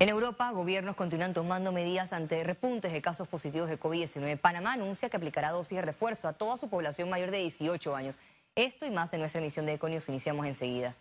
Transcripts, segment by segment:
En Europa, gobiernos continúan tomando medidas ante repuntes de casos positivos de COVID-19. Panamá anuncia que aplicará dosis de refuerzo a toda su población mayor de 18 años. Esto y más en nuestra emisión de Econius iniciamos enseguida.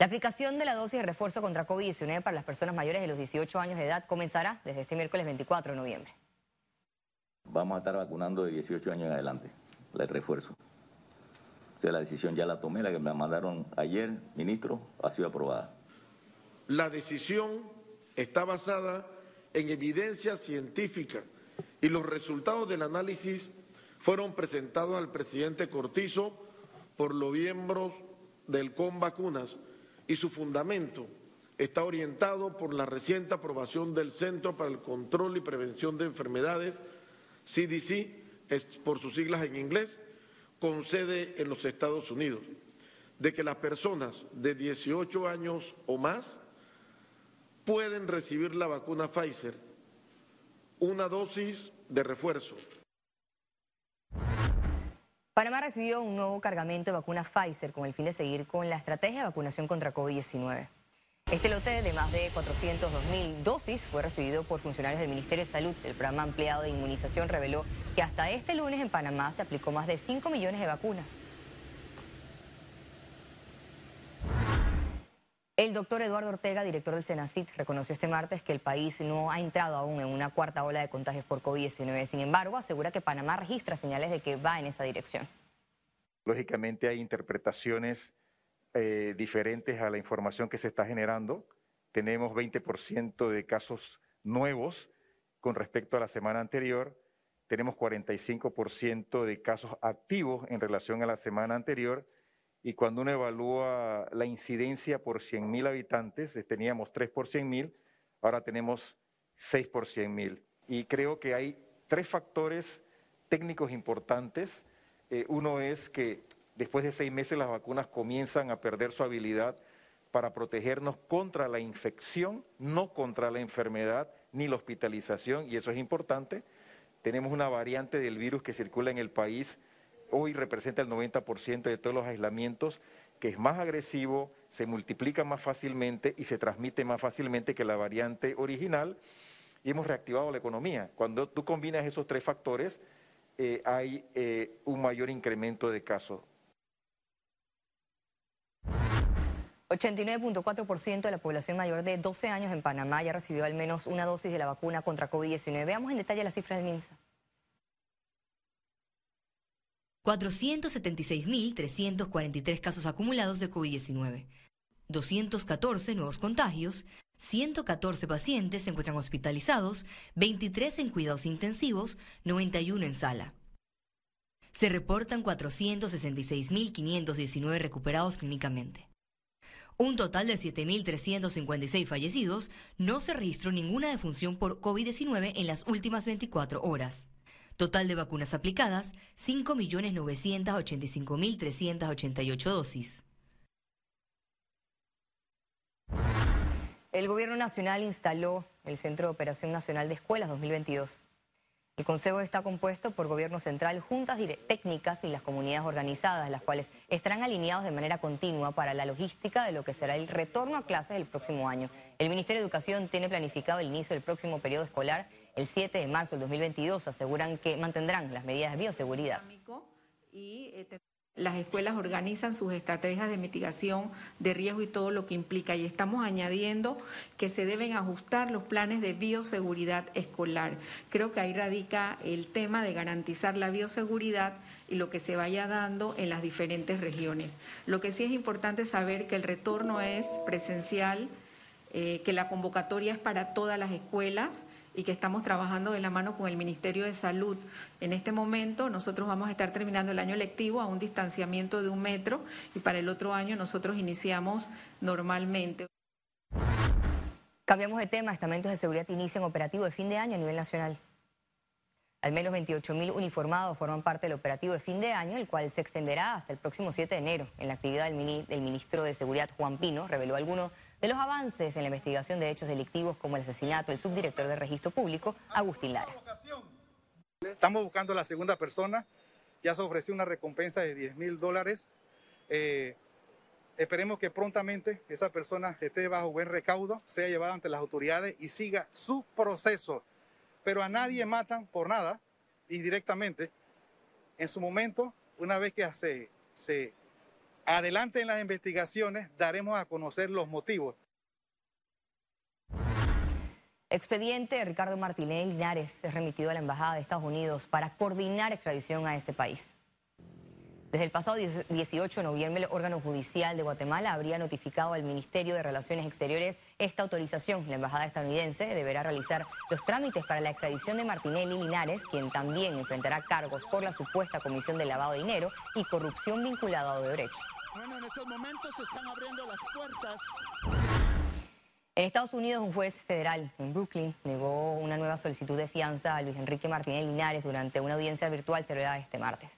La aplicación de la dosis de refuerzo contra COVID-19 para las personas mayores de los 18 años de edad comenzará desde este miércoles 24 de noviembre. Vamos a estar vacunando de 18 años en adelante, el refuerzo. O sea, la decisión ya la tomé, la que me mandaron ayer, ministro, ha sido aprobada. La decisión está basada en evidencia científica y los resultados del análisis fueron presentados al presidente Cortizo por los miembros del CON Vacunas y su fundamento está orientado por la reciente aprobación del Centro para el Control y Prevención de Enfermedades, CDC, por sus siglas en inglés, con sede en los Estados Unidos, de que las personas de 18 años o más pueden recibir la vacuna Pfizer, una dosis de refuerzo. Panamá recibió un nuevo cargamento de vacuna Pfizer con el fin de seguir con la estrategia de vacunación contra COVID-19. Este lote de más de 402 mil dosis fue recibido por funcionarios del Ministerio de Salud. El programa ampliado de inmunización reveló que hasta este lunes en Panamá se aplicó más de 5 millones de vacunas. El doctor Eduardo Ortega, director del Senacit, reconoció este martes que el país no ha entrado aún en una cuarta ola de contagios por COVID-19. Sin embargo, asegura que Panamá registra señales de que va en esa dirección. Lógicamente hay interpretaciones eh, diferentes a la información que se está generando. Tenemos 20% de casos nuevos con respecto a la semana anterior. Tenemos 45% de casos activos en relación a la semana anterior y cuando uno evalúa la incidencia por 100.000 habitantes, teníamos 3 por 100.000, ahora tenemos 6 por 100.000. Y creo que hay tres factores técnicos importantes. Eh, uno es que después de seis meses las vacunas comienzan a perder su habilidad para protegernos contra la infección, no contra la enfermedad ni la hospitalización, y eso es importante. Tenemos una variante del virus que circula en el país hoy representa el 90% de todos los aislamientos, que es más agresivo, se multiplica más fácilmente y se transmite más fácilmente que la variante original y hemos reactivado la economía. Cuando tú combinas esos tres factores, eh, hay eh, un mayor incremento de casos. 89.4% de la población mayor de 12 años en Panamá ya recibió al menos una dosis de la vacuna contra COVID-19. Veamos en detalle las cifras del MINSA. 476.343 casos acumulados de COVID-19, 214 nuevos contagios, 114 pacientes se encuentran hospitalizados, 23 en cuidados intensivos, 91 en sala. Se reportan 466.519 recuperados clínicamente. Un total de 7.356 fallecidos, no se registró ninguna defunción por COVID-19 en las últimas 24 horas. Total de vacunas aplicadas, 5.985.388 dosis. El Gobierno Nacional instaló el Centro de Operación Nacional de Escuelas 2022. El Consejo está compuesto por Gobierno Central, juntas técnicas y las comunidades organizadas, las cuales estarán alineados de manera continua para la logística de lo que será el retorno a clases el próximo año. El Ministerio de Educación tiene planificado el inicio del próximo periodo escolar el 7 de marzo del 2022. Aseguran que mantendrán las medidas de bioseguridad. Este, las escuelas organizan sus estrategias de mitigación de riesgo y todo lo que implica. Y estamos añadiendo que se deben ajustar los planes de bioseguridad escolar. Creo que ahí radica el tema de garantizar la bioseguridad y lo que se vaya dando en las diferentes regiones. Lo que sí es importante saber que el retorno es presencial, eh, que la convocatoria es para todas las escuelas y que estamos trabajando de la mano con el Ministerio de Salud. En este momento nosotros vamos a estar terminando el año lectivo a un distanciamiento de un metro y para el otro año nosotros iniciamos normalmente. Cambiamos de tema. Estamentos de seguridad inician operativo de fin de año a nivel nacional. Al menos 28 mil uniformados forman parte del operativo de fin de año, el cual se extenderá hasta el próximo 7 de enero. En la actividad del, ministro de Seguridad, Juan Pino, reveló algunos de los avances en la investigación de hechos delictivos como el asesinato del subdirector de registro público, Agustín Lara. Estamos buscando a la segunda persona, ya se ofreció una recompensa de 10 mil dólares. Eh, Esperemos que prontamente esa persona esté bajo buen recaudo, sea llevada ante las autoridades y siga su proceso. Pero a nadie matan por nada y directamente. En su momento, una vez que se, se adelanten las investigaciones, daremos a conocer los motivos. Expediente Ricardo Martínez Linares es remitido a la Embajada de Estados Unidos para coordinar extradición a ese país. Desde el pasado 18 de noviembre, el órgano judicial de Guatemala habría notificado al Ministerio de Relaciones Exteriores esta autorización. La embajada estadounidense deberá realizar los trámites para la extradición de Martinelli Linares, quien también enfrentará cargos por la supuesta comisión de lavado de dinero y corrupción vinculada a Odebrecht. Bueno, en estos momentos se están abriendo las puertas. En Estados Unidos, un juez federal en Brooklyn negó una nueva solicitud de fianza a Luis Enrique Martínez Linares durante una audiencia virtual celebrada este martes.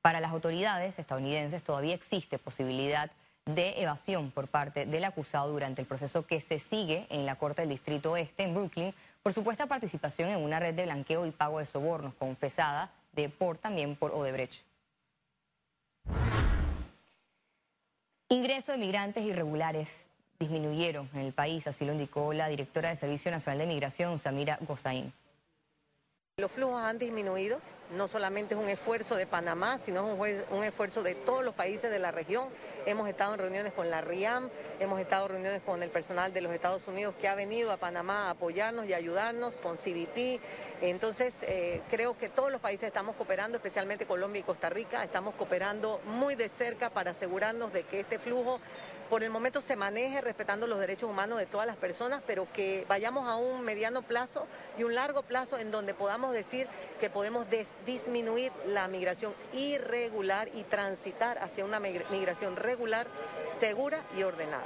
Para las autoridades estadounidenses todavía existe posibilidad de evasión por parte del acusado durante el proceso que se sigue en la Corte del Distrito Oeste en Brooklyn por supuesta participación en una red de blanqueo y pago de sobornos confesada de por también por Odebrecht. Ingreso de migrantes irregulares disminuyeron en el país, así lo indicó la directora del Servicio Nacional de Migración, Samira Gozaín. Los flujos han disminuido, no solamente es un esfuerzo de Panamá, sino es un, esfuerzo de todos los países de la región. Hemos estado en reuniones con la RIAM, hemos estado en reuniones con el personal de los Estados Unidos que ha venido a Panamá a apoyarnos y ayudarnos, con CBP. Entonces, eh, creo que todos los países estamos cooperando, especialmente Colombia y Costa Rica, estamos cooperando muy de cerca para asegurarnos de que este flujo por el momento se maneje respetando los derechos humanos de todas las personas, pero que vayamos a un mediano plazo y un largo plazo en donde podamos decir que podemos disminuir la migración irregular y transitar hacia una migración regular, segura y ordenada.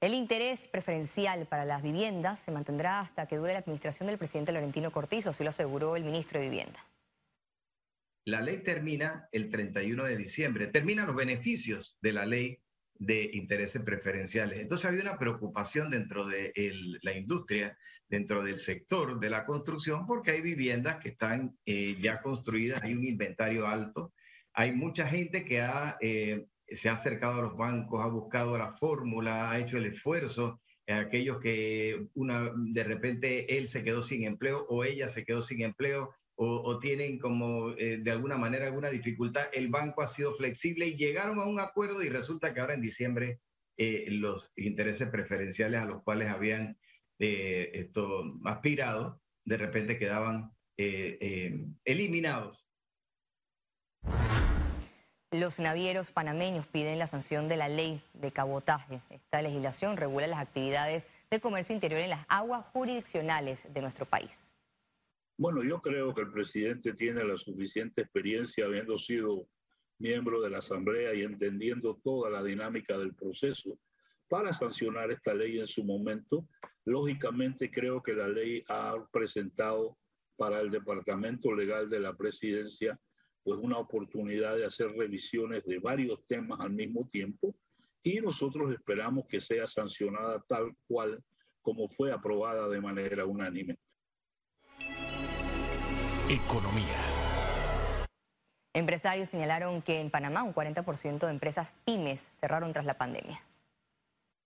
El interés preferencial para las viviendas se mantendrá hasta que dure la administración del presidente Laurentino Cortizo, así lo aseguró el ministro de Vivienda. La ley termina el 31 de diciembre, terminan los beneficios de la ley de intereses preferenciales. Entonces había una preocupación dentro de la industria, dentro del sector de la construcción, porque hay viviendas que están eh, ya construidas, hay un inventario alto, hay mucha gente que eh, se ha acercado a los bancos, ha buscado la fórmula, ha hecho el esfuerzo, aquellos que de repente él se quedó sin empleo o ella se quedó sin empleo o, tienen como eh, de alguna manera alguna dificultad, el banco ha sido flexible y llegaron a un acuerdo y resulta que ahora en diciembre eh, los intereses preferenciales a los cuales habían eh, esto, aspirado de repente quedaban eliminados. Los navieros panameños piden la sanción de la ley de cabotaje. Esta legislación regula las actividades de comercio interior en las aguas jurisdiccionales de nuestro país. Bueno, yo creo que el presidente tiene la suficiente experiencia habiendo sido miembro de la Asamblea y entendiendo toda la dinámica del proceso para sancionar esta ley en su momento. Lógicamente creo que la ley ha presentado para el Departamento Legal de la Presidencia pues una oportunidad de hacer revisiones de varios temas al mismo tiempo y nosotros esperamos que sea sancionada tal cual como fue aprobada de manera unánime. Economía. Empresarios señalaron que en Panamá un 40% de empresas pymes cerraron tras la pandemia.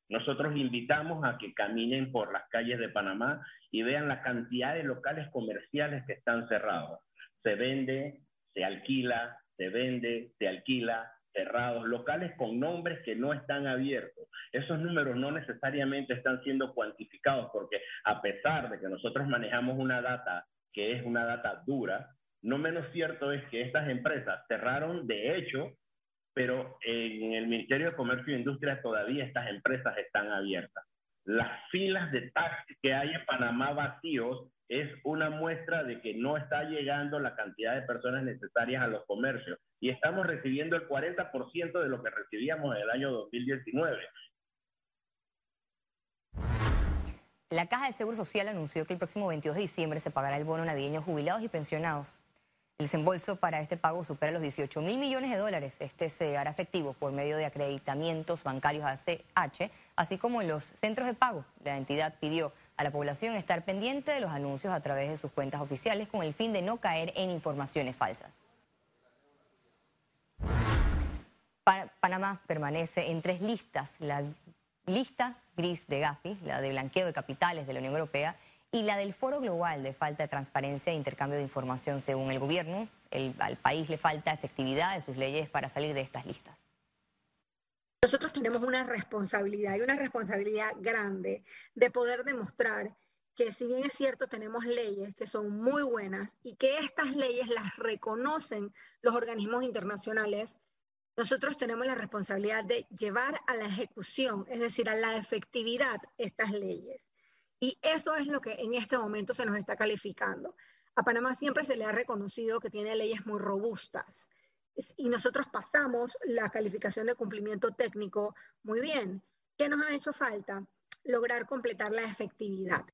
Nosotros invitamos a que caminen por las calles de Panamá y vean la cantidad de locales comerciales que están cerrados. Se vende, se alquila, se vende, se alquila, cerrados, locales con nombres que no están abiertos. Esos números no necesariamente están siendo cuantificados porque a pesar de que nosotros manejamos una data que es una data dura. No menos cierto es que estas empresas cerraron de hecho, pero en el Ministerio de Comercio e Industria todavía estas empresas están abiertas. Las filas de taxis que hay en Panamá vacíos es una muestra de que no está llegando la cantidad de personas necesarias a los comercios y estamos recibiendo el 40% de lo que recibíamos en el año 2019. La Caja de Seguro Social anunció que el próximo 22 de diciembre se pagará el bono navideño jubilados y pensionados. El desembolso para este pago supera los 18 mil millones de dólares. Este se hará efectivo por medio de acreditamientos bancarios ACH, así como en los centros de pago. La entidad pidió a la población estar pendiente de los anuncios a través de sus cuentas oficiales con el fin de no caer en informaciones falsas. Panamá permanece en tres listas. Lista gris de Gafi, la de blanqueo de capitales de la Unión Europea, y la del Foro Global de falta de transparencia e intercambio de información según el gobierno. al país le falta efectividad de sus leyes para salir de estas listas. Nosotros tenemos una responsabilidad y una responsabilidad grande de poder demostrar que si bien es cierto tenemos leyes que son muy buenas y que estas leyes las reconocen los organismos internacionales, nosotros tenemos la responsabilidad de llevar a la ejecución, es decir, a la efectividad estas leyes. Y eso es lo que en este momento se nos está calificando. A Panamá siempre se le ha reconocido que tiene leyes muy robustas y nosotros pasamos la calificación de cumplimiento técnico muy bien. ¿Qué nos ha hecho falta? Lograr completar la efectividad.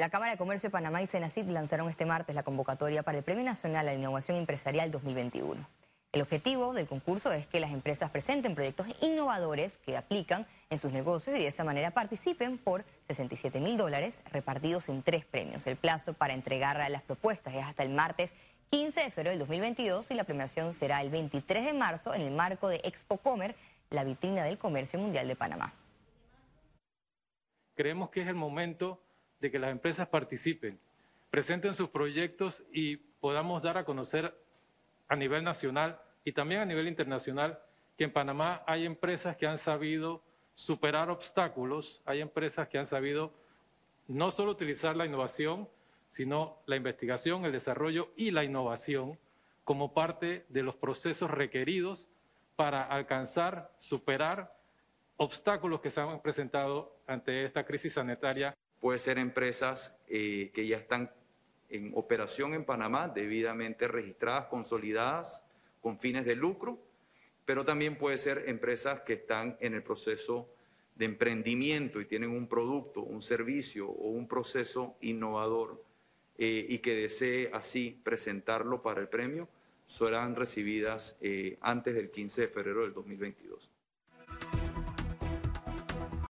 La Cámara de Comercio de Panamá y Senacid lanzaron este martes la convocatoria para el Premio Nacional a la Innovación Empresarial 2021. El objetivo del concurso es que las empresas presenten proyectos innovadores que aplican en sus negocios y de esa manera participen por 67 mil dólares repartidos en tres premios. El plazo para entregar las propuestas es hasta el martes 15 de febrero del 2022 y la premiación será el 23 de marzo en el marco de Expo Comer, la vitrina del comercio mundial de Panamá. Creemos que es el momento de que las empresas participen, presenten sus proyectos y podamos dar a conocer a nivel nacional y también a nivel internacional que en Panamá hay empresas que han sabido superar obstáculos, hay empresas que han sabido no solo utilizar la innovación, sino la investigación, el desarrollo y la innovación como parte de los procesos requeridos para alcanzar, superar obstáculos que se han presentado ante esta crisis sanitaria. Puede ser empresas eh, que ya están en operación en Panamá, debidamente registradas, consolidadas, con fines de lucro, pero también puede ser empresas que están en el proceso de emprendimiento y tienen un producto, un servicio o un proceso innovador eh, y que desee así presentarlo para el premio, serán recibidas eh, antes del 15 de febrero del 2022.